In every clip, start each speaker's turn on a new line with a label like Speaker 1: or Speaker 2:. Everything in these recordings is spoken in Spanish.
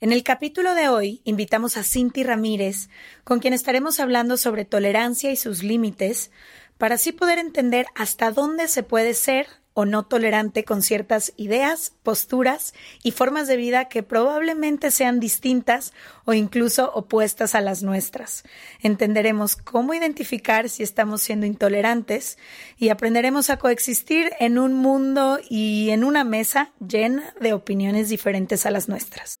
Speaker 1: En el capítulo de hoy invitamos a Cinti Ramírez, con quien estaremos hablando sobre tolerancia y sus límites, para así poder entender hasta dónde se puede ser o no tolerante con ciertas ideas, posturas y formas de vida que probablemente sean distintas o incluso opuestas a las nuestras. Entenderemos cómo identificar si estamos siendo intolerantes y aprenderemos a coexistir en un mundo y en una mesa llena de opiniones diferentes a las nuestras.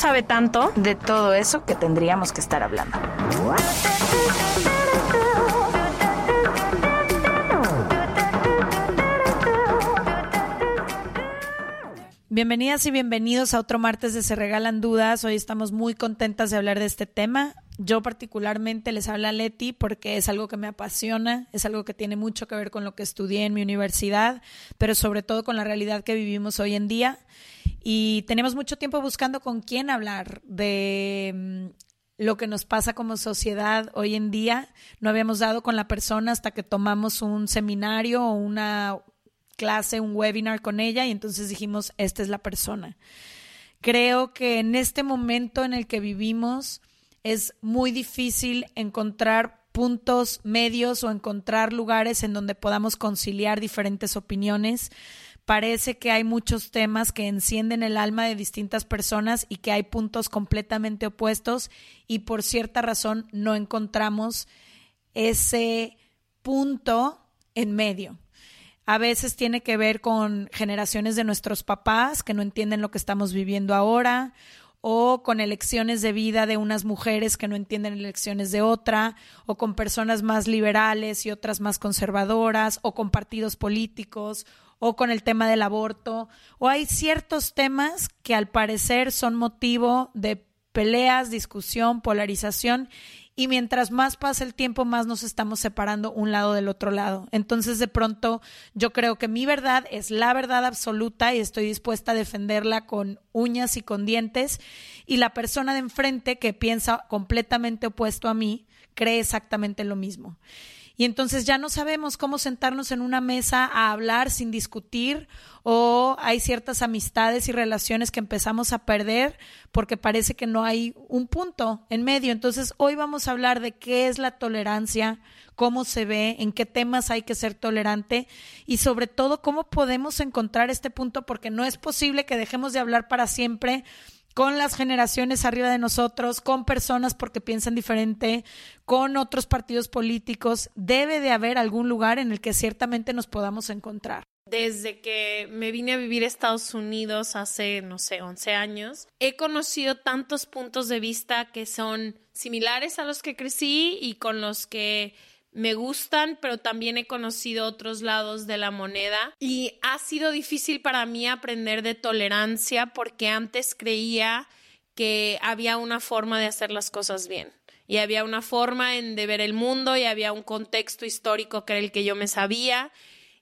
Speaker 2: sabe tanto.
Speaker 3: de todo eso que tendríamos que estar hablando.
Speaker 1: Bienvenidas y bienvenidos a otro martes de Se Regalan Dudas. Hoy estamos muy contentas de hablar de este tema. Yo particularmente les habla Leti porque es algo que me apasiona, es algo que tiene mucho que ver con lo que estudié en mi universidad, pero sobre todo con la realidad que vivimos hoy en día. Y tenemos mucho tiempo buscando con quién hablar de mm, lo que nos pasa como sociedad hoy en día. No habíamos dado con la persona hasta que tomamos un seminario o una clase, un webinar con ella y entonces dijimos, esta es la persona. Creo que en este momento en el que vivimos es muy difícil encontrar puntos medios o encontrar lugares en donde podamos conciliar diferentes opiniones. Parece que hay muchos temas que encienden el alma de distintas personas y que hay puntos completamente opuestos y por cierta razón no encontramos ese punto en medio. A veces tiene que ver con generaciones de nuestros papás que no entienden lo que estamos viviendo ahora, o con elecciones de vida de unas mujeres que no entienden elecciones de otra, o con personas más liberales y otras más conservadoras, o con partidos políticos, o con el tema del aborto, o hay ciertos temas que al parecer son motivo de peleas, discusión, polarización y mientras más pasa el tiempo, más nos estamos separando un lado del otro lado. Entonces, de pronto, yo creo que mi verdad es la verdad absoluta y estoy dispuesta a defenderla con uñas y con dientes. Y la persona de enfrente que piensa completamente opuesto a mí cree exactamente lo mismo. Y entonces ya no sabemos cómo sentarnos en una mesa a hablar sin discutir o hay ciertas amistades y relaciones que empezamos a perder porque parece que no hay un punto en medio. Entonces hoy vamos a hablar de qué es la tolerancia, cómo se ve, en qué temas hay que ser tolerante y sobre todo cómo podemos encontrar este punto porque no es posible que dejemos de hablar para siempre con las generaciones arriba de nosotros, con personas porque piensan diferente, con otros partidos políticos, debe de haber algún lugar en el que ciertamente nos podamos encontrar.
Speaker 2: Desde que me vine a vivir a Estados Unidos hace, no sé, 11 años, he conocido tantos puntos de vista que son similares a los que crecí y con los que me gustan, pero también he conocido otros lados de la moneda y ha sido difícil para mí aprender de tolerancia porque antes creía que había una forma de hacer las cosas bien y había una forma en de ver el mundo y había un contexto histórico que era el que yo me sabía.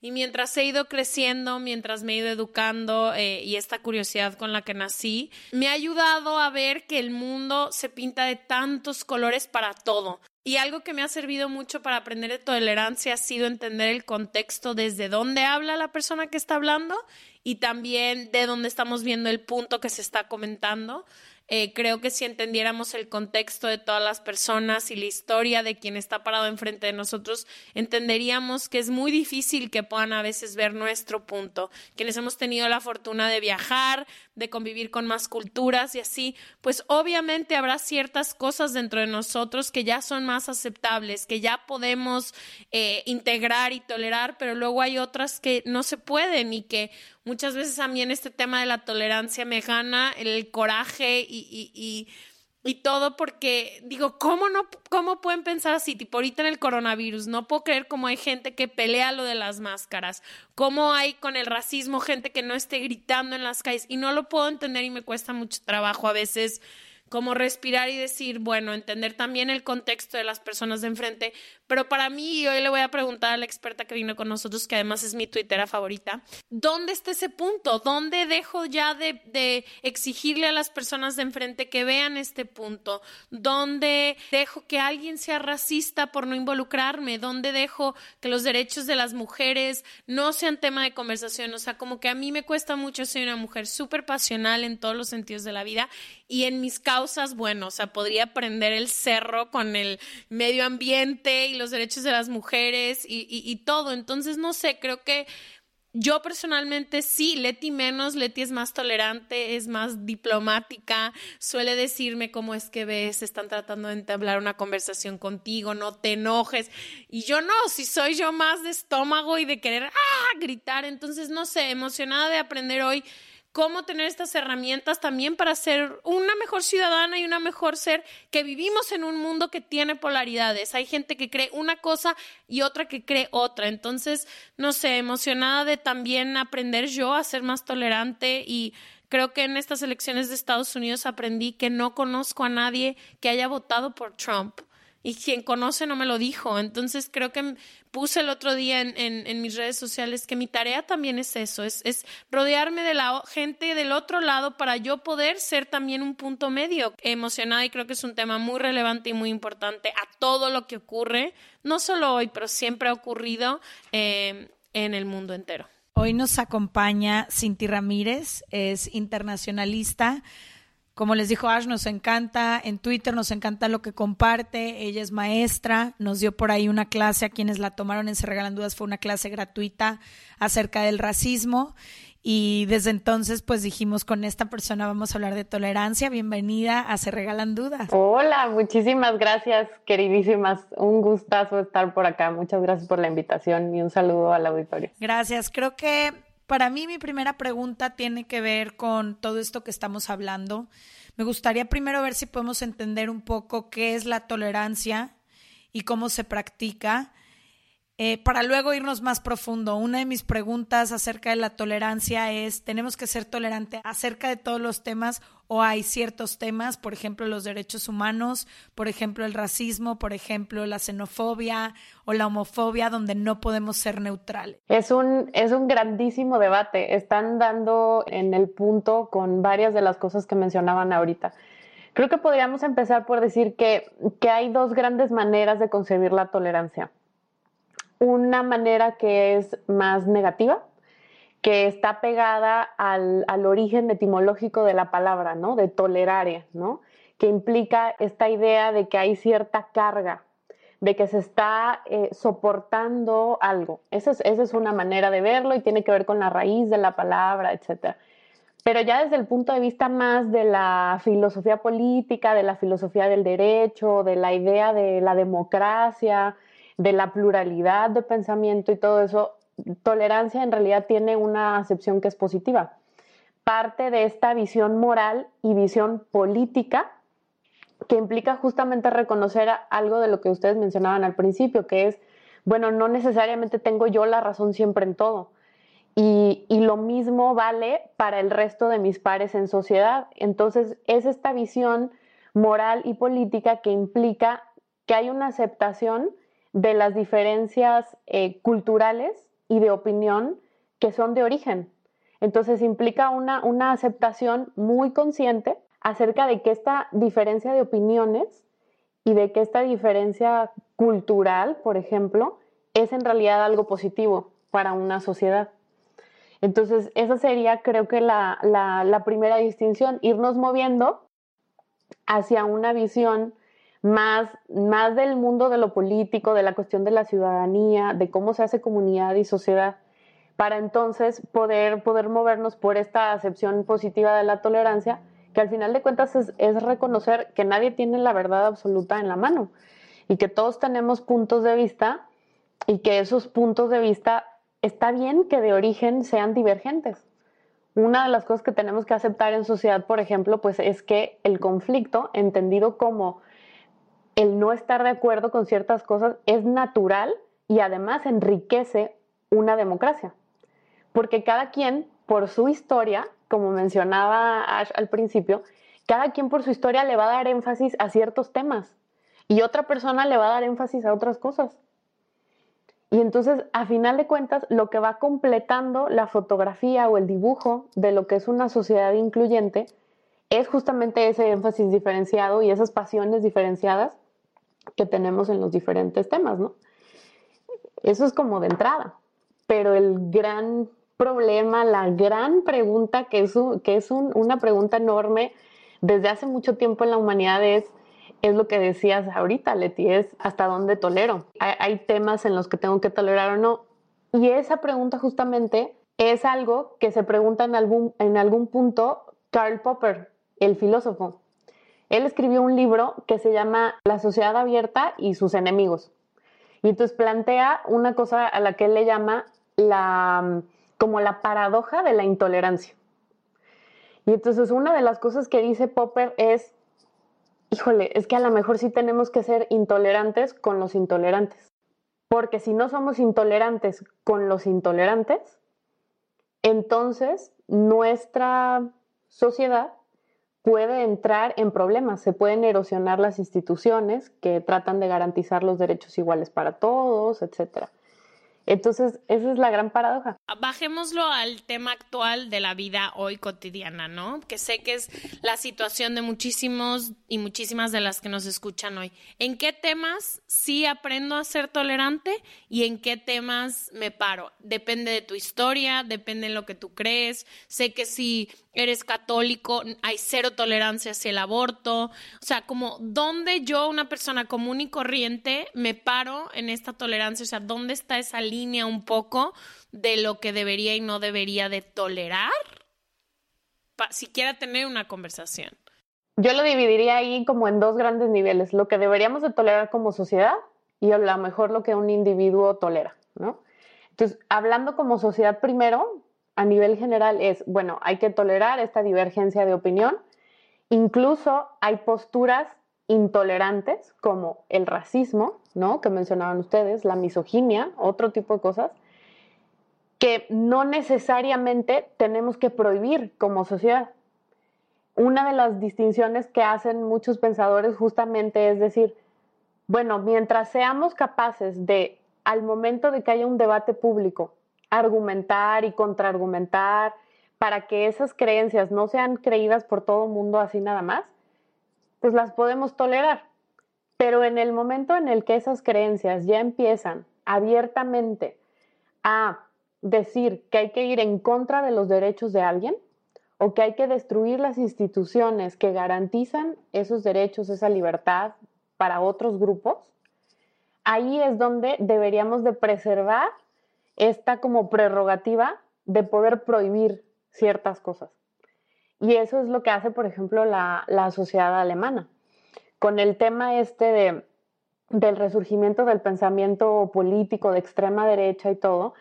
Speaker 2: Y mientras he ido creciendo, mientras me he ido educando eh, y esta curiosidad con la que nací, me ha ayudado a ver que el mundo se pinta de tantos colores para todo. Y algo que me ha servido mucho para aprender de tolerancia ha sido entender el contexto desde dónde habla la persona que está hablando y también de dónde estamos viendo el punto que se está comentando. Eh, creo que si entendiéramos el contexto de todas las personas y la historia de quien está parado enfrente de nosotros, entenderíamos que es muy difícil que puedan a veces ver nuestro punto. Quienes hemos tenido la fortuna de viajar, de convivir con más culturas y así, pues obviamente habrá ciertas cosas dentro de nosotros que ya son más aceptables, que ya podemos eh, integrar y tolerar, pero luego hay otras que no se pueden y que muchas veces a mí en este tema de la tolerancia me gana el coraje y, y, y y todo porque digo, ¿cómo no cómo pueden pensar así? Tipo ahorita en el coronavirus, no puedo creer cómo hay gente que pelea lo de las máscaras, cómo hay con el racismo gente que no esté gritando en las calles y no lo puedo entender y me cuesta mucho trabajo a veces como respirar y decir, bueno, entender también el contexto de las personas de enfrente. Pero para mí, hoy le voy a preguntar a la experta que vino con nosotros, que además es mi tuitera favorita, ¿dónde está ese punto? ¿Dónde dejo ya de, exigirle a las personas de enfrente que vean este punto? ¿Dónde dejo que alguien sea racista por no involucrarme? ¿Dónde dejo que los derechos de las mujeres no sean tema de conversación? O sea, como que a mí me cuesta mucho, soy una mujer súper pasional en todos los sentidos de la vida y en mis causas, bueno, o sea, podría prender el cerro con el medio ambiente y los derechos de las mujeres y, y, todo. Entonces, no sé, creo que yo personalmente sí, Leti menos, Leti es más tolerante, es más diplomática, suele decirme cómo es que ves, están tratando de entablar una conversación contigo, no te enojes. Y yo no, si soy yo más de estómago y de querer ¡ah! gritar, entonces no sé, emocionada de aprender hoy cómo tener estas herramientas también para ser una mejor ciudadana y una mejor ser que vivimos en un mundo que tiene polaridades. Hay gente que cree una cosa y otra que cree otra. Entonces, no sé, emocionada de también aprender yo a ser más tolerante y creo que en estas elecciones de Estados Unidos aprendí que no conozco a nadie que haya votado por Trump y quien conoce no me lo dijo. Entonces creo que puse el otro día en, mis redes sociales que mi tarea también es eso, es, es, rodearme de la gente del otro lado para yo poder ser también un punto medio emocionada y creo que es un tema muy relevante y muy importante a todo lo que ocurre, no solo hoy, pero siempre ha ocurrido eh, en el mundo entero.
Speaker 1: Hoy nos acompaña Cinti Ramírez, es internacionalista como les dijo Ash, nos encanta en Twitter, nos encanta lo que comparte. Ella es maestra, nos dio por ahí una clase a quienes la tomaron en Se Regalan Dudas, fue una clase gratuita acerca del racismo. Y desde entonces, pues dijimos, con esta persona vamos a hablar de tolerancia. Bienvenida a Se Regalan Dudas.
Speaker 4: Hola, muchísimas gracias, queridísimas. Un gustazo estar por acá. Muchas gracias por la invitación y un saludo al auditorio.
Speaker 1: Gracias. Creo que para mí mi primera pregunta tiene que ver con todo esto que estamos hablando. Me gustaría primero ver si podemos entender un poco qué es la tolerancia y cómo se practica eh, para luego irnos más profundo, una de mis preguntas acerca de la tolerancia es, ¿tenemos que ser tolerantes acerca de todos los temas o hay ciertos temas, por ejemplo, los derechos humanos, por ejemplo, el racismo, por ejemplo, la xenofobia o la homofobia, donde no podemos ser neutrales?
Speaker 4: Es un, es un grandísimo debate. Están dando en el punto con varias de las cosas que mencionaban ahorita. Creo que podríamos empezar por decir que, que hay dos grandes maneras de concebir la tolerancia una manera que es más negativa, que está pegada al, origen etimológico de la palabra, ¿no? De tolerare, ¿no? Que implica esta idea de que hay cierta carga, de que se está eh, soportando algo. Esa es, esa es una manera de verlo y tiene que ver con la raíz de la palabra, etc. Pero ya desde el punto de vista más de la filosofía política, de la filosofía del derecho, de la idea de la democracia, de la pluralidad de pensamiento y todo eso, tolerancia en realidad tiene una acepción que es positiva. Parte de esta visión moral y visión política que implica justamente reconocer algo de lo que ustedes mencionaban al principio, que es, bueno, no necesariamente tengo yo la razón siempre en todo. Y, y, lo mismo vale para el resto de mis pares en sociedad. Entonces, es esta visión moral y política que implica que hay una aceptación de las diferencias eh, culturales y de opinión que son de origen. Entonces implica una, una aceptación muy consciente acerca de que esta diferencia de opiniones y de que esta diferencia cultural, por ejemplo, es en realidad algo positivo para una sociedad. Entonces, esa sería, creo que, la, la, primera distinción, irnos moviendo hacia una visión más, más del mundo de lo político, de la cuestión de la ciudadanía, de cómo se hace comunidad y sociedad, para entonces poder, poder movernos por esta acepción positiva de la tolerancia, que al final de cuentas es, reconocer que nadie tiene la verdad absoluta en la mano y que todos tenemos puntos de vista y que esos puntos de vista está bien que de origen sean divergentes. Una de las cosas que tenemos que aceptar en sociedad, por ejemplo, pues es que el conflicto, entendido como el no estar de acuerdo con ciertas cosas, es natural y además enriquece una democracia. Porque cada quien, por su historia, como mencionaba Ash al principio, cada quien por su historia le va a dar énfasis a ciertos temas y otra persona le va a dar énfasis a otras cosas. Y entonces, a final de cuentas, lo que va completando la fotografía o el dibujo de lo que es una sociedad incluyente es justamente ese énfasis diferenciado y esas pasiones diferenciadas que tenemos en los diferentes temas, ¿no? Eso es como de entrada. Pero el gran problema, la gran pregunta, que es, que es una pregunta enorme desde hace mucho tiempo en la humanidad, es es lo que decías ahorita, Leti, es hasta dónde tolero. Hay, temas en los que tengo que tolerar o no. Y esa pregunta justamente es algo que se pregunta en algún, en algún punto Karl Popper, el filósofo. Él escribió un libro que se llama La sociedad abierta y sus enemigos. Y entonces plantea una cosa a la que él le llama la, como la paradoja de la intolerancia. Y entonces una de las cosas que dice Popper es híjole, es que a lo mejor sí tenemos que ser intolerantes con los intolerantes. Porque si no somos intolerantes con los intolerantes, entonces nuestra sociedad puede entrar en problemas, se pueden erosionar las instituciones que tratan de garantizar los derechos iguales para todos, etcétera. Entonces, esa es la gran paradoja.
Speaker 2: Bajémoslo al tema actual de la vida hoy cotidiana, ¿no? Que sé que es la situación de muchísimos y muchísimas de las que nos escuchan hoy. ¿En qué temas sí aprendo a ser tolerante y en qué temas me paro? Depende de tu historia, depende de lo que tú crees. Sé que si eres católico, hay cero tolerancia hacia el aborto. O sea, como dónde yo, una persona común y corriente, me paro en esta tolerancia. O sea, ¿dónde está esa línea un poco de lo que debería y no debería de tolerar? para siquiera tener una conversación.
Speaker 4: Yo lo dividiría ahí como en dos grandes niveles, lo que deberíamos de tolerar como sociedad y a lo mejor lo que un individuo tolera, ¿no? Entonces, hablando como sociedad primero, a nivel general es, bueno, hay que tolerar esta divergencia de opinión. Incluso hay posturas intolerantes como el racismo, ¿no? Que mencionaban ustedes, la misoginia, otro tipo de cosas, que no necesariamente tenemos que prohibir como sociedad. Una de las distinciones que hacen muchos pensadores justamente es decir, bueno, mientras seamos capaces de, al momento de que haya un debate público, argumentar y contraargumentar para que esas creencias no sean creídas por todo el mundo así nada más, pues las podemos tolerar. Pero en el momento en el que esas creencias ya empiezan abiertamente a decir que hay que ir en contra de los derechos de alguien o que hay que destruir las instituciones que garantizan esos derechos, esa libertad para otros grupos, ahí es donde deberíamos de preservar esta como prerrogativa de poder prohibir ciertas cosas. Y eso es lo que hace, por ejemplo, la, sociedad alemana. Con el tema este de, del resurgimiento del pensamiento político de extrema derecha y todo,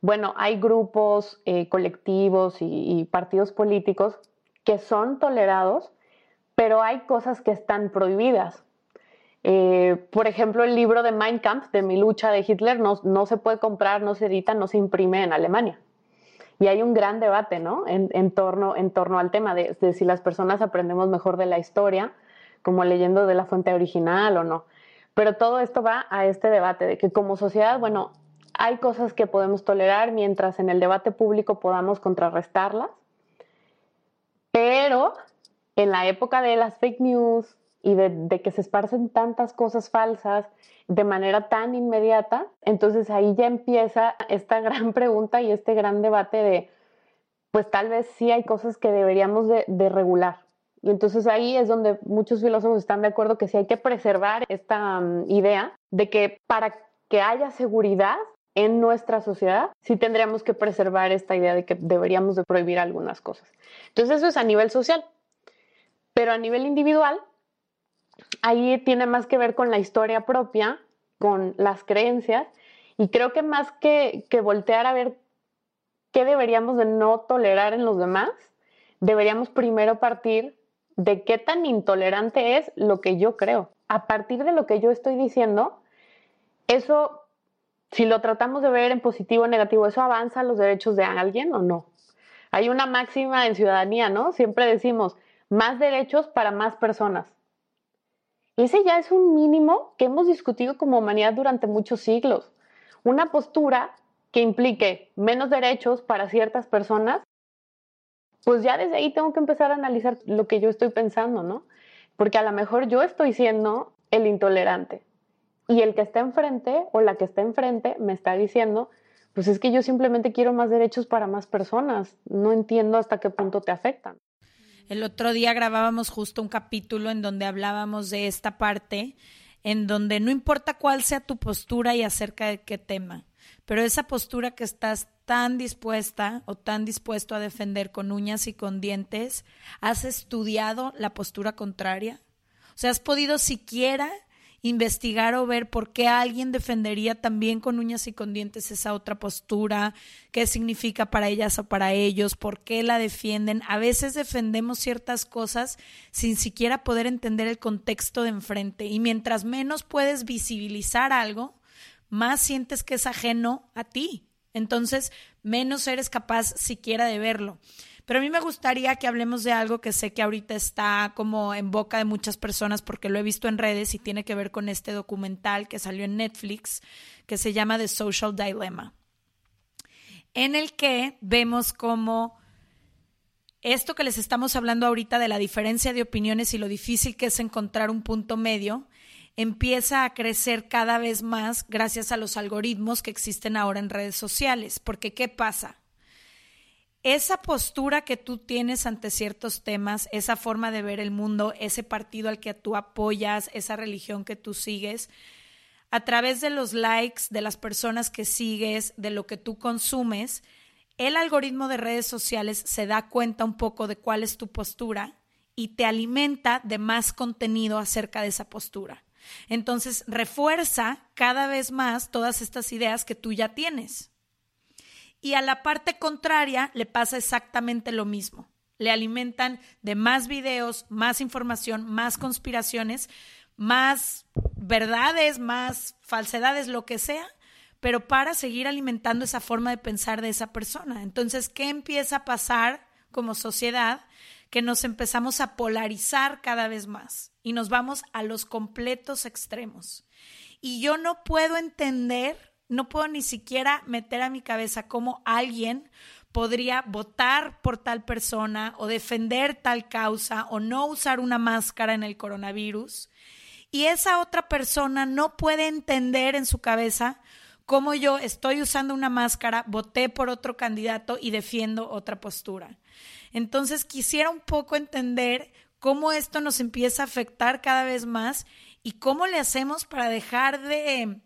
Speaker 4: bueno, hay grupos, eh, colectivos y, partidos políticos que son tolerados, pero hay cosas que están prohibidas. Eh, por ejemplo, el libro de Mein Kampf, de mi lucha de Hitler, no, se puede comprar, no se edita, no se imprime en Alemania. Y hay un gran debate, ¿no? En, torno, en torno al tema de, si las personas aprendemos mejor de la historia como leyendo de la fuente original o no. Pero todo esto va a este debate de que como sociedad, bueno, hay cosas que podemos tolerar mientras en el debate público podamos contrarrestarlas, pero en la época de las fake news y de, que se esparcen tantas cosas falsas de manera tan inmediata, entonces ahí ya empieza esta gran pregunta y este gran debate de, pues tal vez sí hay cosas que deberíamos de, de regular. Y entonces ahí es donde muchos filósofos están de acuerdo que sí hay que preservar esta mm, idea de que para que haya seguridad en nuestra sociedad, sí tendríamos que preservar esta idea de que deberíamos de prohibir algunas cosas. Entonces eso es a nivel social. Pero a nivel individual, ahí tiene más que ver con la historia propia, con las creencias, y creo que más que, que voltear a ver qué deberíamos de no tolerar en los demás, deberíamos primero partir de qué tan intolerante es lo que yo creo. A partir de lo que yo estoy diciendo, eso, si lo tratamos de ver en positivo o negativo, ¿eso avanza los derechos de alguien o no? Hay una máxima en ciudadanía, ¿no? Siempre decimos, más derechos para más personas. Ese ya es un mínimo que hemos discutido como humanidad durante muchos siglos. Una postura que implique menos derechos para ciertas personas, pues ya desde ahí tengo que empezar a analizar lo que yo estoy pensando, ¿no? Porque a lo mejor yo estoy siendo el intolerante y el que está enfrente o la que está enfrente me está diciendo, pues es que yo simplemente quiero más derechos para más personas, no entiendo hasta qué punto te afectan.
Speaker 1: El otro día grabábamos justo un capítulo en donde hablábamos de esta parte, en donde no importa cuál sea tu postura y acerca de qué tema, pero esa postura que estás tan dispuesta o tan dispuesto a defender con uñas y con dientes, ¿has estudiado la postura contraria? O sea, ¿has podido siquiera investigar o ver por qué alguien defendería también con uñas y con dientes esa otra postura, qué significa para ellas o para ellos, por qué la defienden. A veces defendemos ciertas cosas sin siquiera poder entender el contexto de enfrente y mientras menos puedes visibilizar algo, más sientes que es ajeno a ti. Entonces, menos eres capaz siquiera de verlo. Pero a mí me gustaría que hablemos de algo que sé que ahorita está como en boca de muchas personas porque lo he visto en redes y tiene que ver con este documental que salió en Netflix que se llama The Social Dilemma, en el que vemos como esto que les estamos hablando ahorita de la diferencia de opiniones y lo difícil que es encontrar un punto medio, empieza a crecer cada vez más gracias a los algoritmos que existen ahora en redes sociales. Porque, ¿qué pasa? Esa postura que tú tienes ante ciertos temas, esa forma de ver el mundo, ese partido al que tú apoyas, esa religión que tú sigues, a través de los likes, de las personas que sigues, de lo que tú consumes, el algoritmo de redes sociales se da cuenta un poco de cuál es tu postura y te alimenta de más contenido acerca de esa postura. Entonces refuerza cada vez más todas estas ideas que tú ya tienes. Y a la parte contraria le pasa exactamente lo mismo. Le alimentan de más videos, más información, más conspiraciones, más verdades, más falsedades, lo que sea, pero para seguir alimentando esa forma de pensar de esa persona. Entonces, ¿qué empieza a pasar como sociedad? Que nos empezamos a polarizar cada vez más y nos vamos a los completos extremos. Y yo no puedo entender no puedo ni siquiera meter a mi cabeza cómo alguien podría votar por tal persona o defender tal causa o no usar una máscara en el coronavirus. Y esa otra persona no puede entender en su cabeza cómo yo estoy usando una máscara, voté por otro candidato y defiendo otra postura. Entonces quisiera un poco entender cómo esto nos empieza a afectar cada vez más y cómo le hacemos para dejar de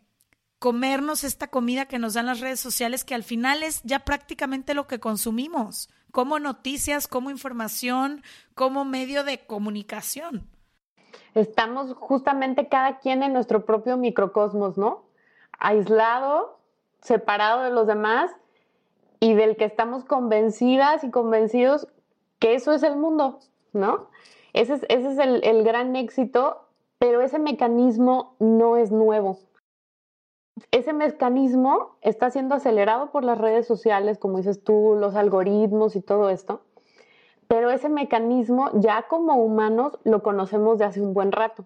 Speaker 1: comernos esta comida que nos dan las redes sociales, que al final es ya prácticamente lo que consumimos, como noticias, como información, como medio de comunicación.
Speaker 4: Estamos justamente cada quien en nuestro propio microcosmos, ¿no? Aislado, separado de los demás y del que estamos convencidas y convencidos que eso es el mundo, ¿no? Ese es, ese es el, el gran éxito, pero ese mecanismo no es nuevo ese mecanismo está siendo acelerado por las redes sociales, como dices tú, los algoritmos y todo esto, pero ese mecanismo ya como humanos lo conocemos de hace un buen rato.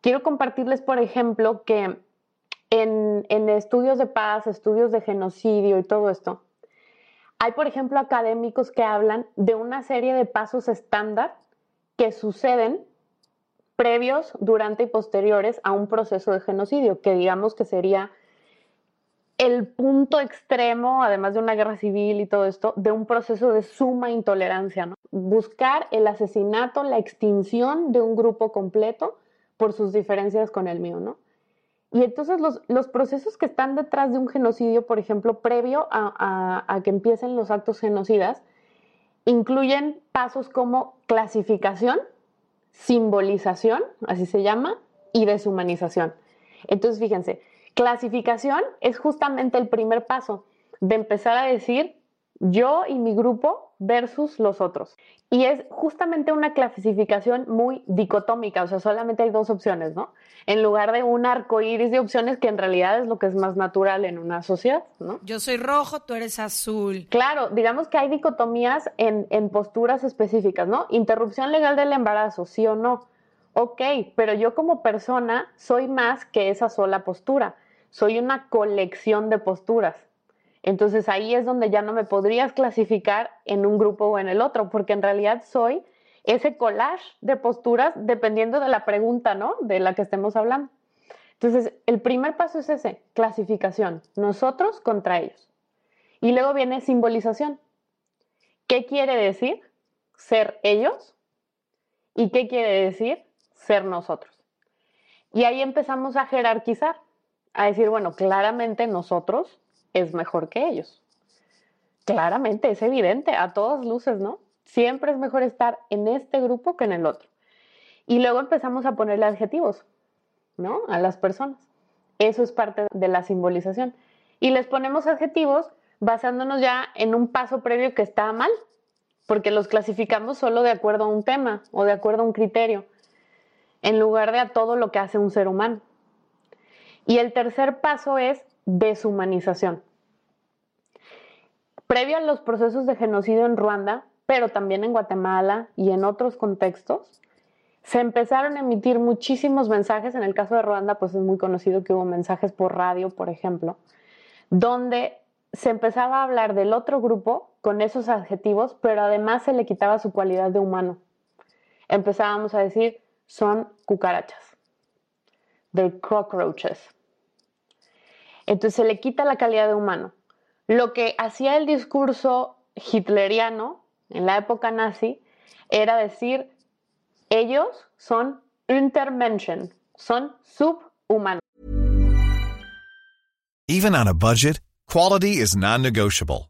Speaker 4: Quiero compartirles, por ejemplo, que en, en estudios de paz, estudios de genocidio y todo esto, hay, por ejemplo, académicos que hablan de una serie de pasos estándar que suceden previos, durante y posteriores a un proceso de genocidio, que digamos que sería el punto extremo, además de una guerra civil y todo esto, de un proceso de suma intolerancia, ¿no? Buscar el asesinato, la extinción de un grupo completo por sus diferencias con el mío, ¿no? Y entonces los, procesos que están detrás de un genocidio, por ejemplo, previo a, a que empiecen los actos genocidas, incluyen pasos como clasificación, simbolización, así se llama, y deshumanización. Entonces, fíjense, clasificación es justamente el primer paso de empezar a decir yo y mi grupo versus los otros. Y es justamente una clasificación muy dicotómica, o sea, solamente hay dos opciones, ¿no? En lugar de un arco iris de opciones que en realidad es lo que es más natural en una sociedad, ¿no?
Speaker 1: Yo soy rojo, tú eres azul.
Speaker 4: Claro, digamos que hay dicotomías en, en posturas específicas, ¿no? Interrupción legal del embarazo, sí o no. Ok, pero yo como persona soy más que esa sola postura, soy una colección de posturas. Entonces ahí es donde ya no me podrías clasificar en un grupo o en el otro, porque en realidad soy ese collage de posturas dependiendo de la pregunta, ¿no? De la que estemos hablando. Entonces, el primer paso es ese, clasificación, nosotros contra ellos. Y luego viene simbolización. ¿Qué quiere decir ser ellos? ¿Y qué quiere decir ser nosotros? Y ahí empezamos a jerarquizar, a decir, bueno, claramente nosotros es mejor que ellos. Claramente, es evidente, a todas luces, ¿no? Siempre es mejor estar en este grupo que en el otro. Y luego empezamos a ponerle adjetivos, ¿no? A las personas. Eso es parte de la simbolización. Y les ponemos adjetivos basándonos ya en un paso previo que está mal, porque los clasificamos solo de acuerdo a un tema o de acuerdo a un criterio, en lugar de a todo lo que hace un ser humano. Y el tercer paso es deshumanización. Previo a los procesos de genocidio en Ruanda, pero también en Guatemala y en otros contextos, se empezaron a emitir muchísimos mensajes. En el caso de Ruanda, pues es muy conocido que hubo mensajes por radio, por ejemplo, donde se empezaba a hablar del otro grupo con esos adjetivos, pero además se le quitaba su cualidad de humano. Empezábamos a decir, son cucarachas, the cockroaches, entonces se le quita la calidad de humano. Lo que hacía el discurso hitleriano en la época nazi era decir, ellos son Untermenschen, son subhumanos.
Speaker 5: Even on a budget, quality is non-negotiable.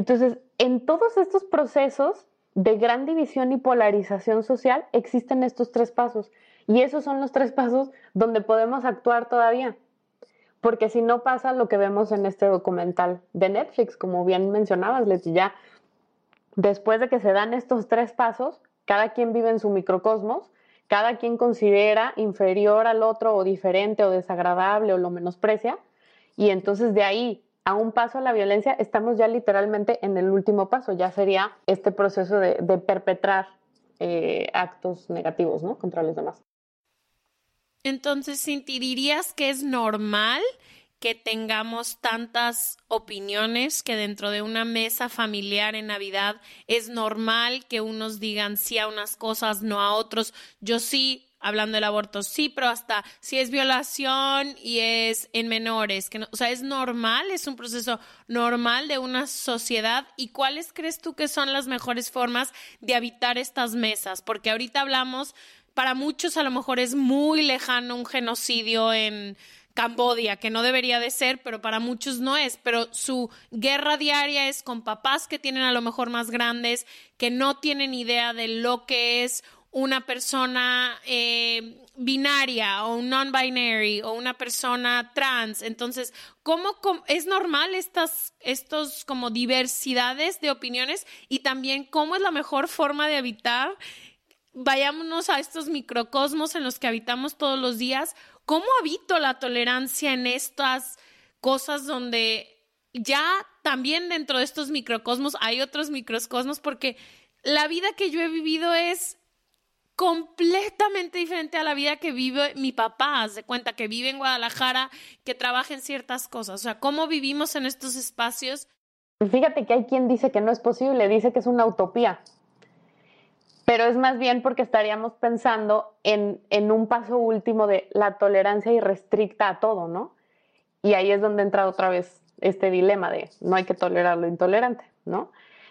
Speaker 4: Entonces, en todos estos procesos de gran división y polarización social existen estos tres pasos. Y esos son los tres pasos donde podemos actuar todavía. Porque si no pasa lo que vemos en este documental de Netflix, como bien mencionabas, Leti, ya después de que se dan estos tres pasos, cada quien vive en su microcosmos, cada quien considera inferior al otro o diferente o desagradable o lo menosprecia, y entonces de ahí a un paso a la violencia, estamos ya literalmente en el último paso, ya sería este proceso de, perpetrar eh, actos negativos ¿no? contra los demás.
Speaker 2: Entonces, ¿dirías que es normal que tengamos tantas opiniones que dentro de una mesa familiar en Navidad es normal que unos digan sí a unas cosas, no a otros? Yo sí hablando del aborto, sí, pero hasta si es violación y es en menores, que no, o sea, es normal, es un proceso normal de una sociedad. ¿Y cuáles crees tú que son las mejores formas de habitar estas mesas? Porque ahorita hablamos, para muchos a lo mejor es muy lejano un genocidio en Cambodia, que no debería de ser, pero para muchos no es, pero su guerra diaria es con papás que tienen a lo mejor más grandes, que no tienen idea de lo que es una persona eh, binaria o un non-binary o una persona trans. Entonces, ¿cómo, es normal estas estos como diversidades de opiniones y también cómo es la mejor forma de habitar? Vayámonos a estos microcosmos en los que habitamos todos los días. ¿Cómo habito la tolerancia en estas cosas donde ya también dentro de estos microcosmos hay otros microcosmos? Porque la vida que yo he vivido es completamente diferente a la vida que vive mi papá, de cuenta que vive en Guadalajara, que trabaja en ciertas cosas, o sea, cómo vivimos en estos espacios.
Speaker 4: Fíjate que hay quien dice que no es posible, dice que es una utopía, pero es más bien porque estaríamos pensando en, en un paso último de la tolerancia irrestricta a todo, ¿no? Y ahí es donde entra otra vez este dilema de no hay que tolerar lo intolerante, ¿no?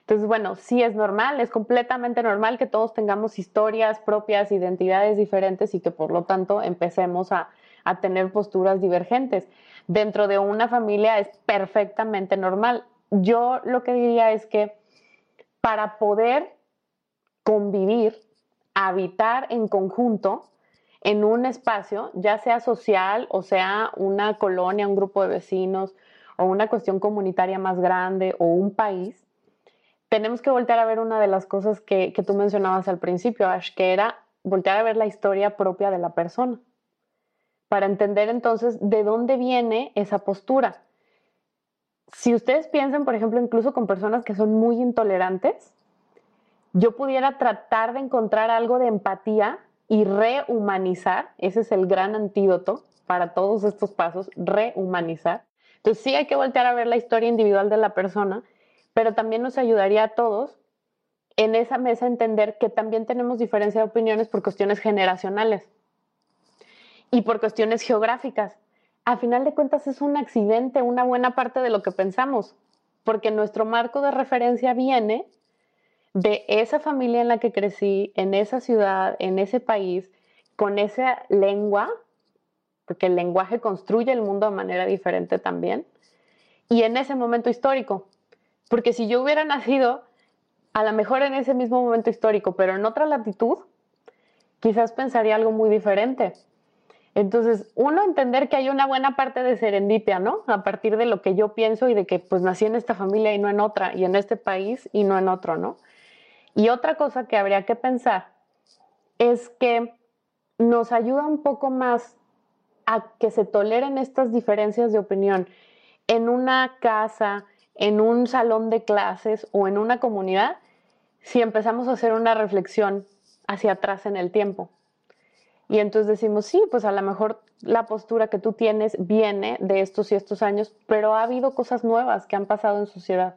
Speaker 4: Entonces, bueno, sí es normal, es completamente normal que todos tengamos historias propias, identidades diferentes y que por lo tanto empecemos a, tener posturas divergentes. Dentro de una familia es perfectamente normal. Yo lo que diría es que para poder convivir, habitar en conjunto en un espacio, ya sea social o sea una colonia, un grupo de vecinos o una cuestión comunitaria más grande o un país, tenemos que voltear a ver una de las cosas que, tú mencionabas al principio, Ash, que era voltear a ver la historia propia de la persona, para entender entonces de dónde viene esa postura. Si ustedes piensan, por ejemplo, incluso con personas que son muy intolerantes, yo pudiera tratar de encontrar algo de empatía y rehumanizar, ese es el gran antídoto para todos estos pasos, rehumanizar. Entonces sí hay que voltear a ver la historia individual de la persona pero también nos ayudaría a todos en esa mesa entender que también tenemos diferencia de opiniones por cuestiones generacionales y por cuestiones geográficas. A final de cuentas es un accidente, una buena parte de lo que pensamos, porque nuestro marco de referencia viene de esa familia en la que crecí, en esa ciudad, en ese país, con esa lengua, porque el lenguaje construye el mundo de manera diferente también, y en ese momento histórico. Porque si yo hubiera nacido, a lo mejor en ese mismo momento histórico, pero en otra latitud, quizás pensaría algo muy diferente. Entonces, uno, entender que hay una buena parte de serendipia, ¿no? A partir de lo que yo pienso y de que pues nací en esta familia y no en otra, y en este país y no en otro, ¿no? Y otra cosa que habría que pensar es que nos ayuda un poco más a que se toleren estas diferencias de opinión en una casa, en un salón de clases o en una comunidad, si empezamos a hacer una reflexión hacia atrás en el tiempo. Y entonces decimos, sí, pues a lo mejor la postura que tú tienes viene de estos y estos años, pero ha habido cosas nuevas que han pasado en sociedad.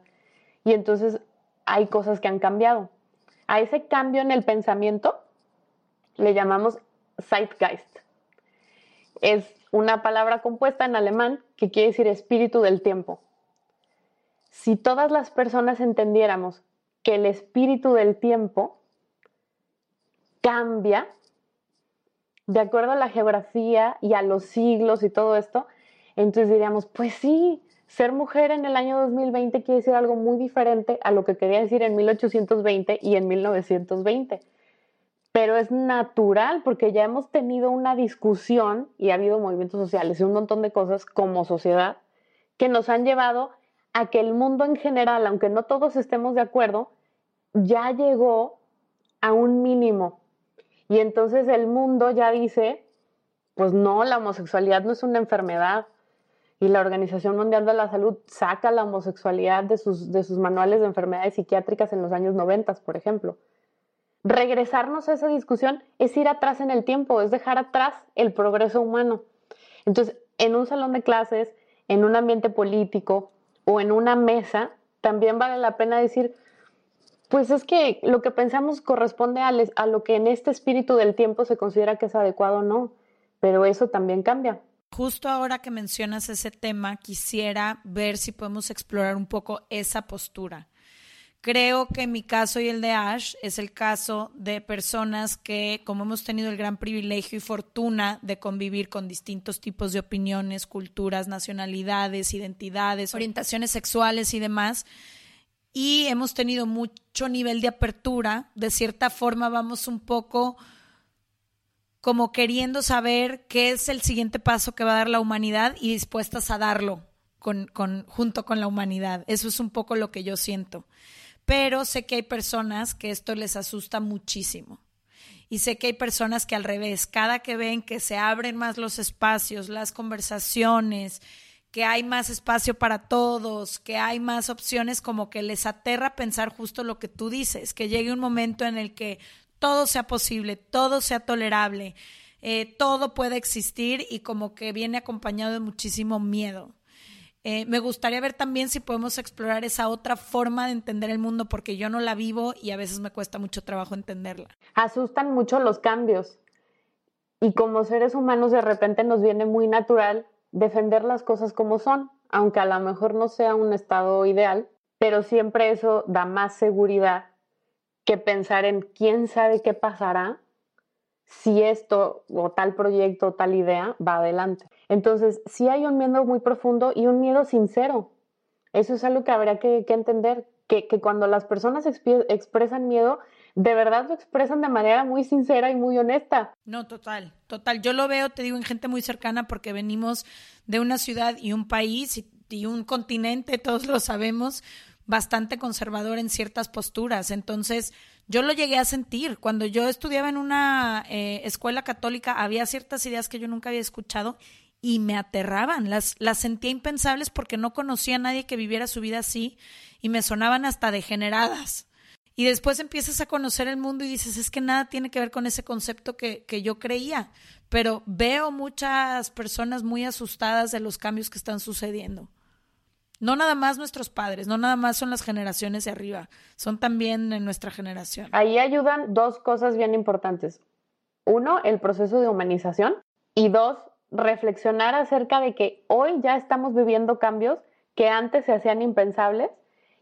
Speaker 4: Y entonces hay cosas que han cambiado. A ese cambio en el pensamiento le llamamos Zeitgeist. Es una palabra compuesta en alemán que quiere decir espíritu del tiempo. Si todas las personas entendiéramos que el espíritu del tiempo cambia de acuerdo a la geografía y a los siglos y todo esto, entonces diríamos, pues sí, ser mujer en el año 2020 quiere decir algo muy diferente a lo que quería decir en 1820 y en 1920 pero es natural porque ya hemos tenido una discusión y ha habido movimientos sociales y un montón de cosas como sociedad que nos han llevado a que el mundo en general, aunque no todos estemos de acuerdo, ya llegó a un mínimo. Y entonces el mundo ya dice, pues no, la homosexualidad no es una enfermedad. Y la Organización Mundial de la Salud saca la homosexualidad de sus, de sus manuales de enfermedades psiquiátricas en los años 90, por ejemplo regresarnos a esa discusión es ir atrás en el tiempo, es dejar atrás el progreso humano. Entonces, en un salón de clases, en un ambiente político o en una mesa, también vale la pena decir, pues es que lo que pensamos corresponde a, a lo que en este espíritu del tiempo se considera que es adecuado o no, pero eso también cambia.
Speaker 1: Justo ahora que mencionas ese tema, quisiera ver si podemos explorar un poco esa postura. Creo que mi caso y el de Ash es el caso de personas que, como hemos tenido el gran privilegio y fortuna de convivir con distintos tipos de opiniones, culturas, nacionalidades, identidades, orientaciones sexuales y demás, y hemos tenido mucho nivel de apertura, de cierta forma vamos un poco como queriendo saber qué es el siguiente paso que va a dar la humanidad y dispuestas a darlo con, junto con la humanidad. Eso es un poco lo que yo siento pero sé que hay personas que esto les asusta muchísimo. Y sé que hay personas que al revés, cada que ven que se abren más los espacios, las conversaciones, que hay más espacio para todos, que hay más opciones, como que les aterra pensar justo lo que tú dices, que llegue un momento en el que todo sea posible, todo sea tolerable, eh, todo puede existir y como que viene acompañado de muchísimo miedo. Eh, me gustaría ver también si podemos explorar esa otra forma de entender el mundo, porque yo no la vivo y a veces me cuesta mucho trabajo entenderla.
Speaker 4: Asustan mucho los cambios y como seres humanos de repente nos viene muy natural defender las cosas como son, aunque a lo mejor no sea un estado ideal, pero siempre eso da más seguridad que pensar en quién sabe qué pasará si esto o tal proyecto o tal idea va adelante. Entonces, sí hay un miedo muy profundo y un miedo sincero. Eso es algo que habría que, entender, que, cuando las personas expresan miedo, de verdad lo expresan de manera muy sincera y muy honesta.
Speaker 1: No, total, total. Yo lo veo, te digo, en gente muy cercana porque venimos de una ciudad y un país y, y un continente, todos lo sabemos, bastante conservador en ciertas posturas. Entonces, yo lo llegué a sentir. Cuando yo estudiaba en una eh, escuela católica, había ciertas ideas que yo nunca había escuchado y me aterraban. Las, las sentía impensables porque no conocía a nadie que viviera su vida así y me sonaban hasta degeneradas. Y después empiezas a conocer el mundo y dices, es que nada tiene que ver con ese concepto que, que yo creía. Pero veo muchas personas muy asustadas de los cambios que están sucediendo. No nada más nuestros padres, no nada más son las generaciones de arriba, son también en nuestra generación.
Speaker 4: Ahí ayudan dos cosas bien importantes. Uno, el proceso de humanización y dos, reflexionar acerca de que hoy ya estamos viviendo cambios que antes se hacían impensables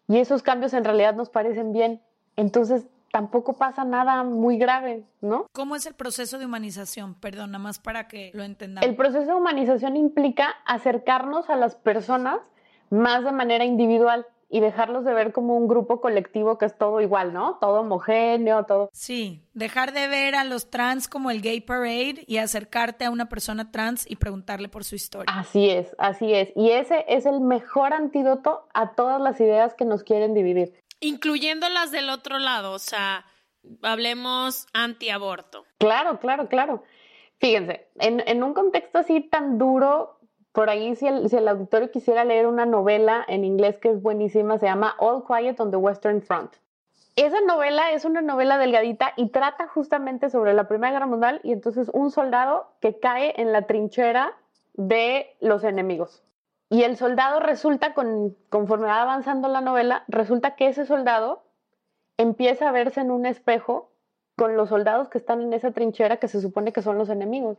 Speaker 4: y esos cambios en realidad nos parecen bien. Entonces, tampoco pasa nada muy grave, ¿no?
Speaker 1: ¿Cómo es el proceso de humanización? Perdón, nada más para que lo entendamos.
Speaker 4: El proceso de humanización implica acercarnos a las personas más de manera individual y dejarlos de ver como un grupo colectivo que es todo igual, ¿no? Todo homogéneo, todo.
Speaker 1: Sí, dejar de ver a los trans como el gay parade y acercarte a una persona trans y preguntarle por su historia.
Speaker 4: Así es, así es. Y ese es el mejor antídoto a todas las ideas que nos quieren dividir.
Speaker 2: Incluyendo las del otro lado, o sea, hablemos antiaborto.
Speaker 4: Claro, claro, claro. Fíjense, en, en un contexto así tan duro, por ahí si el, auditorio quisiera leer una novela en inglés que es buenísima, se llama All Quiet on the Western Front. Esa novela es una novela delgadita y trata justamente sobre la Primera Guerra Mundial y entonces un soldado que cae en la trinchera de los enemigos. Y el soldado resulta, con, conforme va avanzando la novela, resulta que ese soldado empieza a verse en un espejo con los soldados que están en esa trinchera que se supone que son los enemigos.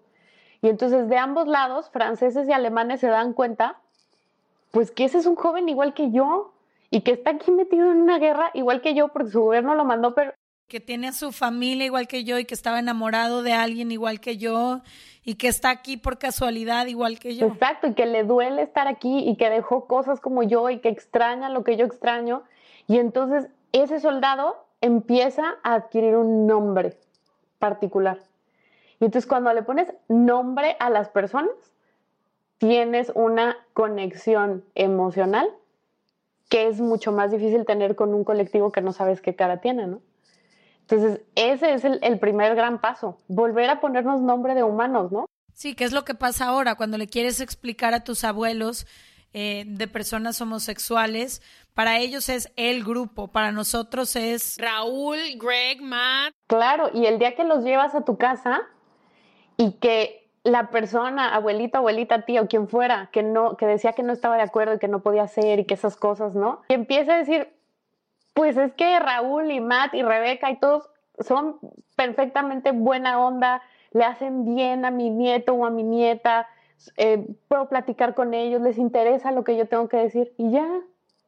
Speaker 4: Y entonces de ambos lados, franceses y alemanes se dan cuenta, pues que ese es un joven igual que yo, y que está aquí metido en una guerra igual que yo porque su gobierno lo mandó, pero
Speaker 1: que tiene a su familia igual que yo y que estaba enamorado de alguien igual que yo y que está aquí por casualidad igual que yo.
Speaker 4: Exacto, y que le duele estar aquí y que dejó cosas como yo y que extraña lo que yo extraño. Y entonces ese soldado empieza a adquirir un nombre particular. Y entonces cuando le pones nombre a las personas, tienes una conexión emocional que es mucho más difícil tener con un colectivo que no sabes qué cara tiene, ¿no? Entonces, ese es el, primer gran paso, volver a ponernos nombre de humanos, ¿no?
Speaker 1: Sí, ¿qué es lo que pasa ahora cuando le quieres explicar a tus abuelos eh, de personas homosexuales? Para ellos es el grupo, para nosotros es
Speaker 2: Raúl, Greg, Matt.
Speaker 4: Claro, y el día que los llevas a tu casa y que la persona, abuelita, abuelita, tía o quien fuera, que no, que decía que no estaba de acuerdo y que no podía hacer y que esas cosas, ¿no? Empieza a decir, pues es que Raúl y Matt y Rebeca y todos son perfectamente buena onda, le hacen bien a mi nieto o a mi nieta, eh, puedo platicar con ellos, les interesa lo que yo tengo que decir y ya,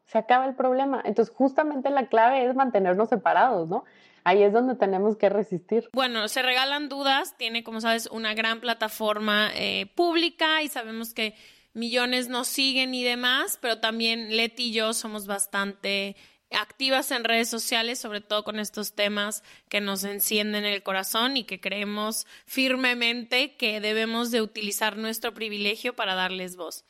Speaker 4: se acaba el problema. Entonces, justamente la clave es mantenernos separados, ¿no? Ahí es donde tenemos que resistir.
Speaker 2: Bueno, se regalan dudas, tiene, como sabes, una gran plataforma eh, pública y sabemos que millones nos siguen y demás, pero también Leti y yo somos bastante activas en redes sociales, sobre todo con estos temas que nos encienden el corazón y que creemos firmemente que debemos de utilizar nuestro privilegio para darles voz.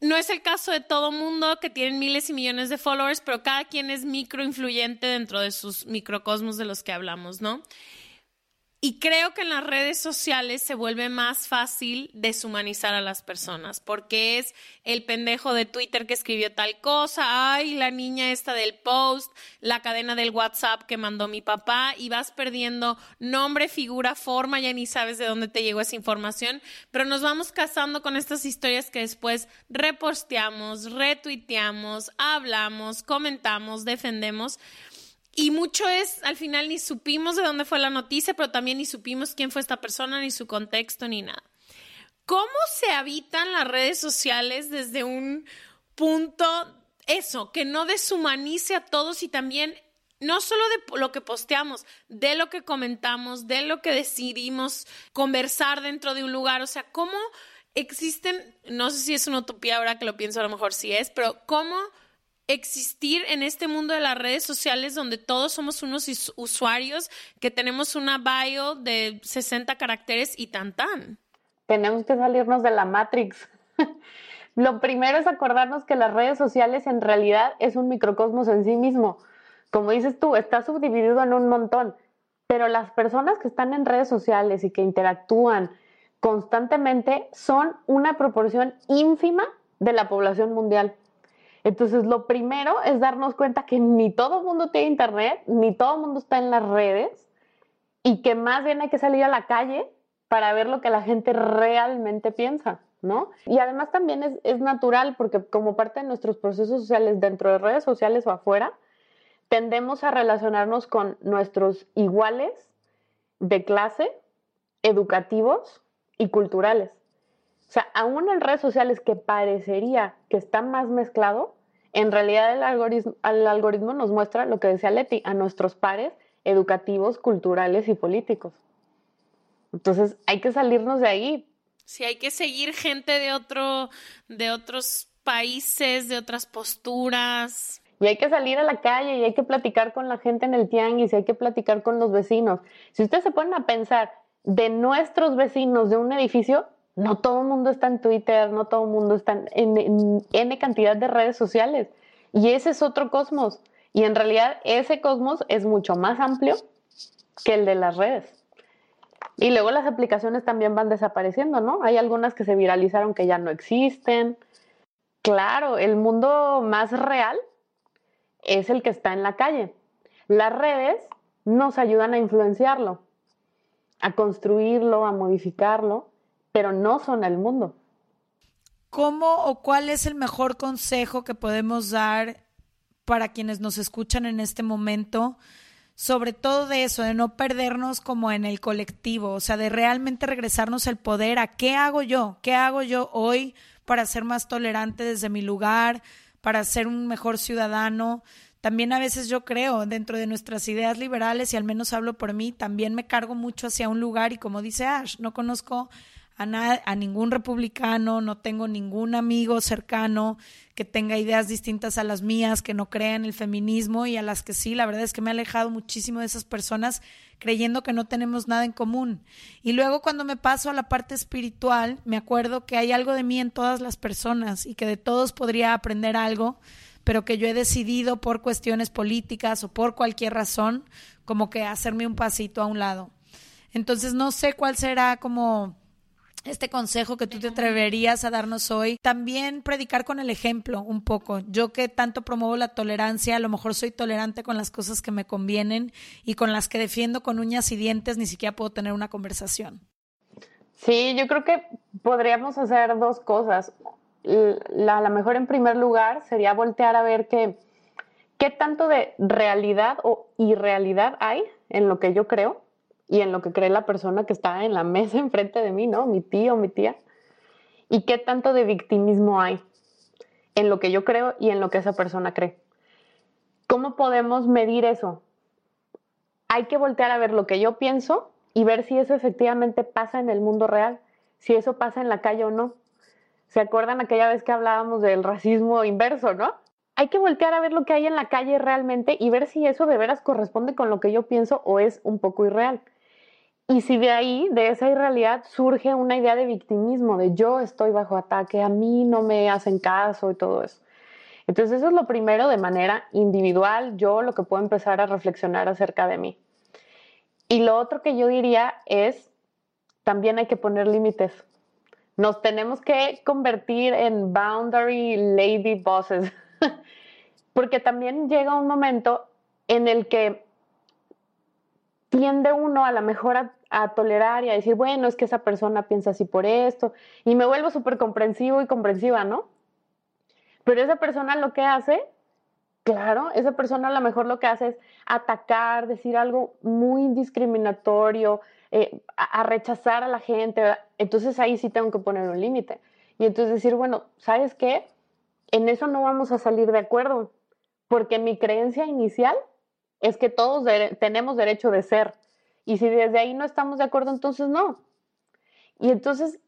Speaker 2: No es el caso de todo mundo que tienen miles y millones de followers, pero cada quien es microinfluyente dentro de sus microcosmos de los que hablamos, ¿no? Y creo que en las redes sociales se vuelve más fácil deshumanizar a las personas, porque es el pendejo de Twitter que escribió tal cosa, ay, la niña esta del post, la cadena del WhatsApp que mandó mi papá, y vas perdiendo nombre, figura, forma, ya ni sabes de dónde te llegó esa información, pero nos vamos casando con estas historias que después reposteamos, retuiteamos, hablamos, comentamos, defendemos. Y mucho es, al final ni supimos de dónde fue la noticia, pero también ni supimos quién fue esta persona, ni su contexto, ni nada. ¿Cómo se habitan las redes sociales desde un punto, eso, que no deshumanice a todos y también no solo de lo que posteamos, de lo que comentamos, de lo que decidimos conversar dentro de un lugar, o sea, cómo existen, no sé si es una utopía ahora que lo pienso, a lo mejor sí es, pero cómo existir en este mundo de las redes sociales donde todos somos unos usuarios que tenemos una bio de 60 caracteres y tan tan.
Speaker 4: Tenemos que salirnos de la Matrix. Lo primero es acordarnos que las redes sociales en realidad es un microcosmos en sí mismo. Como dices tú, está subdividido en un montón, pero las personas que están en redes sociales y que interactúan constantemente son una proporción ínfima de la población mundial. Entonces, lo primero es darnos cuenta que ni todo mundo tiene internet, ni todo mundo está en las redes y que más bien hay que salir a la calle para ver lo que la gente realmente piensa, ¿no? Y además también es, es natural porque como parte de nuestros procesos sociales dentro de redes sociales o afuera, tendemos a relacionarnos con nuestros iguales de clase, educativos y culturales. O sea, aún en redes sociales que parecería que está más mezclado, en realidad el algoritmo, el algoritmo nos muestra lo que decía Leti, a nuestros pares educativos, culturales y políticos. Entonces hay que salirnos de ahí.
Speaker 2: Sí, hay que seguir gente de otro, de otros países, de otras posturas.
Speaker 4: Y hay que salir a la calle y hay que platicar con la gente en el tianguis y hay que platicar con los vecinos. Si ustedes se ponen a pensar de nuestros vecinos de un edificio, no todo el mundo está en Twitter, no todo el mundo está en, N cantidad de redes sociales. Y ese es otro cosmos. Y en realidad ese cosmos es mucho más amplio que el de las redes. Y luego las aplicaciones también van desapareciendo, ¿no? Hay algunas que se viralizaron que ya no existen. Claro, el mundo más real es el que está en la calle. Las redes nos ayudan a influenciarlo, a construirlo, a modificarlo, pero no son el mundo.
Speaker 1: ¿Cómo o cuál es el mejor consejo que podemos dar para quienes nos escuchan en este momento? Sobre todo de eso, de no perdernos como en el colectivo, o sea, de realmente regresarnos el poder a qué hago yo, qué hago yo hoy para ser más tolerante desde mi lugar, para ser un mejor ciudadano. También a veces yo creo, dentro de nuestras ideas liberales, y al menos hablo por mí, también me cargo mucho hacia un lugar y como dice Ash, no conozco a, a ningún republicano, no tengo ningún amigo cercano que tenga ideas distintas a las mías, que no crea en el feminismo y a las que sí, la verdad es que me he alejado muchísimo de esas personas creyendo que no tenemos nada en común. Y luego cuando me paso a la parte espiritual, me acuerdo que hay algo de mí en todas las personas y que de todos podría aprender algo, pero que yo he decidido por cuestiones políticas o por cualquier razón, como que hacerme un pasito a un lado. Entonces no sé cuál será como este consejo que tú te atreverías a darnos hoy. También predicar con el ejemplo un poco. Yo que tanto promuevo la tolerancia, a lo mejor soy tolerante con las cosas que me convienen y con las que defiendo con uñas y dientes ni siquiera puedo tener una conversación.
Speaker 4: Sí, yo creo que podríamos hacer dos cosas. La, la mejor en primer lugar sería voltear a ver que, qué tanto de realidad o irrealidad hay en lo que yo creo y en lo que cree la persona que está en la mesa enfrente de mí, ¿no? Mi tío, mi tía. Y qué tanto de victimismo hay en lo que yo creo y en lo que esa persona cree. ¿Cómo podemos medir eso? Hay que voltear a ver lo que yo pienso y ver si eso efectivamente pasa en el mundo real, si eso pasa en la calle o no. ¿Se acuerdan aquella vez que hablábamos del racismo inverso, no? hay que voltear a ver lo que hay en la calle realmente y ver si eso de veras corresponde con lo que yo pienso o es un poco irreal. Y si de ahí, de esa irrealidad, surge una idea de victimismo, de yo estoy bajo ataque, a mí no me hacen caso y todo eso. Entonces eso es lo primero de manera individual, yo lo que puedo empezar a reflexionar acerca de mí. Y lo otro que yo diría es, también hay que poner límites. Nos tenemos que convertir en boundary lady bosses, porque también llega un momento en el que tiende uno a lo mejor a, tolerar y a decir, bueno, es que esa persona piensa así por esto, y me vuelvo súper comprensivo y comprensiva, ¿no? Pero esa persona lo que hace, claro, esa persona a lo mejor lo que hace es atacar, decir algo muy discriminatorio, eh, a, rechazar a la gente, entonces ahí sí tengo que poner un límite. Y entonces decir, bueno, ¿sabes qué? En eso no vamos a salir de acuerdo, porque mi creencia inicial es que todos tenemos derecho de ser. Y si desde ahí no estamos de acuerdo, entonces no. Y entonces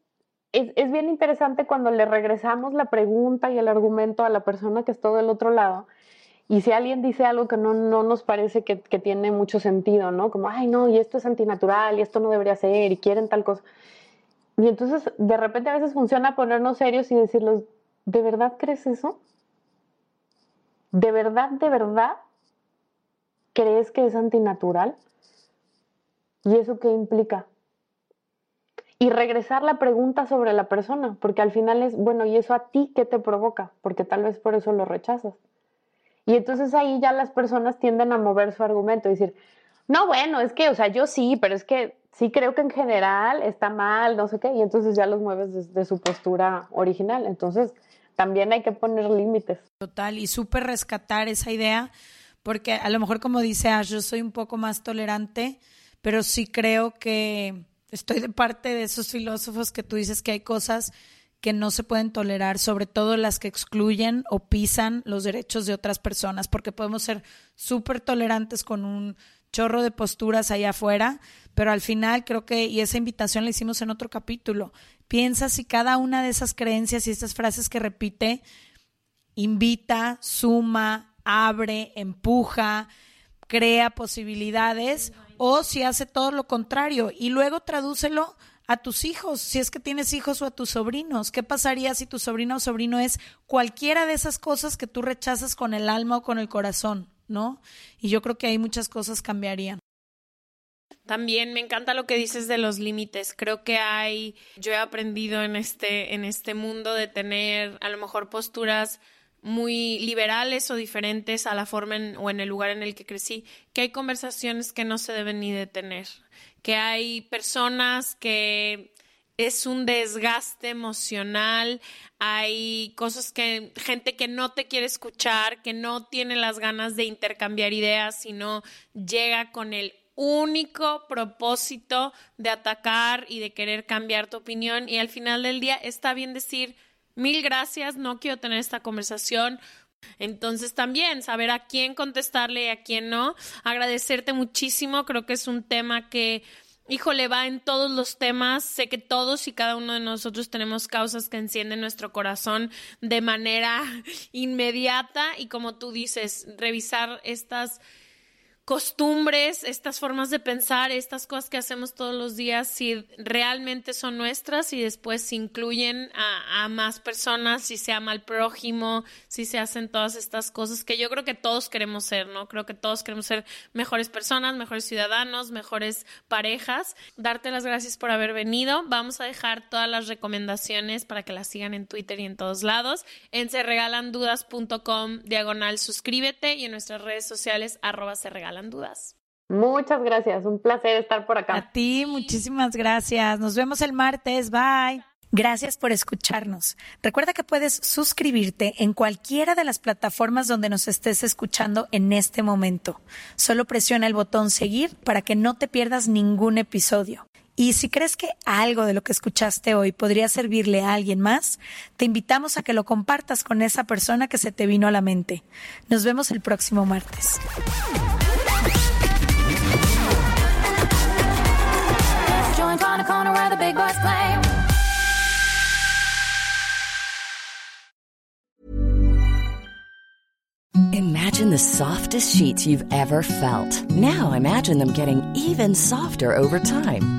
Speaker 4: es, es, bien interesante cuando le regresamos la pregunta y el argumento a la persona que está del otro lado. Y si alguien dice algo que no, no nos parece que, que, tiene mucho sentido, ¿no? Como, ay, no, y esto es antinatural, y esto no debería ser, y quieren tal cosa. Y entonces, de repente a veces funciona ponernos serios y decirles, ¿de verdad crees eso? ¿De verdad, de verdad crees que es antinatural? ¿Y eso qué implica? Y regresar la pregunta sobre la persona, porque al final es, bueno, ¿y eso a ti qué te provoca? Porque tal vez por eso lo rechazas. Y entonces ahí ya las personas tienden a mover su argumento y decir, no, bueno, es que, o sea, yo sí, pero es que sí creo que en general está mal, no sé qué, y entonces ya los mueves desde su postura original. Entonces, también hay que poner límites.
Speaker 1: Total, y súper rescatar esa idea porque a lo mejor como dice Ash, yo soy un poco más tolerante, pero sí creo que estoy de parte de esos filósofos que tú dices que hay cosas que no se pueden tolerar, sobre todo las que excluyen o pisan los derechos de otras personas, porque podemos ser súper tolerantes con un chorro de posturas allá afuera, pero al final creo que, y esa invitación la hicimos en otro capítulo, piensa si cada una de esas creencias y esas frases que repite invita, suma, abre, empuja, crea posibilidades o si hace todo lo contrario y luego tradúcelo a tus hijos, si es que tienes hijos o a tus sobrinos. ¿Qué pasaría si tu sobrino o sobrino es cualquiera de esas cosas que tú rechazas con el alma o con el corazón? ¿no? Y yo creo que ahí muchas cosas cambiarían.
Speaker 2: También me encanta lo que dices de los límites. Creo que hay, yo he aprendido en este, en este mundo de tener a lo mejor posturas muy liberales o diferentes a la forma o en el lugar en el que crecí, que hay conversaciones que no se deben ni detener, que hay personas que es un desgaste emocional, hay cosas que gente que no te quiere escuchar, que no tiene las ganas de intercambiar ideas, sino llega con el único propósito de atacar y de querer cambiar tu opinión y al final del día está bien decir mil gracias, no quiero tener esta conversación. Entonces también saber a quién contestarle y a quién no. Agradecerte muchísimo, creo que es un tema que híjole, va en todos los temas. Sé que todos y cada uno de nosotros tenemos causas que encienden nuestro corazón de manera inmediata y como tú dices, revisar estas costumbres, estas formas de pensar, estas cosas que hacemos todos los días, si realmente son nuestras y después se incluyen a, más personas, si se ama al prójimo, si se hacen todas estas cosas que yo creo que todos queremos ser, ¿no? Creo que todos queremos ser mejores personas, mejores ciudadanos, mejores parejas. Darte las gracias por haber venido. Vamos a dejar todas las recomendaciones para que las sigan en Twitter y en todos lados. En serregalandudas.com diagonal suscríbete y en nuestras redes sociales arroba se dudas.
Speaker 4: Muchas gracias, un placer estar por acá.
Speaker 1: A ti, muchísimas gracias. Nos vemos el martes, bye. Gracias por escucharnos. Recuerda que puedes suscribirte en cualquiera de las plataformas donde nos estés escuchando en este momento. Solo presiona el botón seguir para que no te pierdas ningún episodio. Y si crees que algo de lo que escuchaste hoy podría servirle a alguien más, te invitamos a que lo compartas con esa persona que se te vino a la mente. Nos vemos el próximo martes.
Speaker 6: Imagine the softest sheets you've ever felt. Now imagine them getting even softer over time.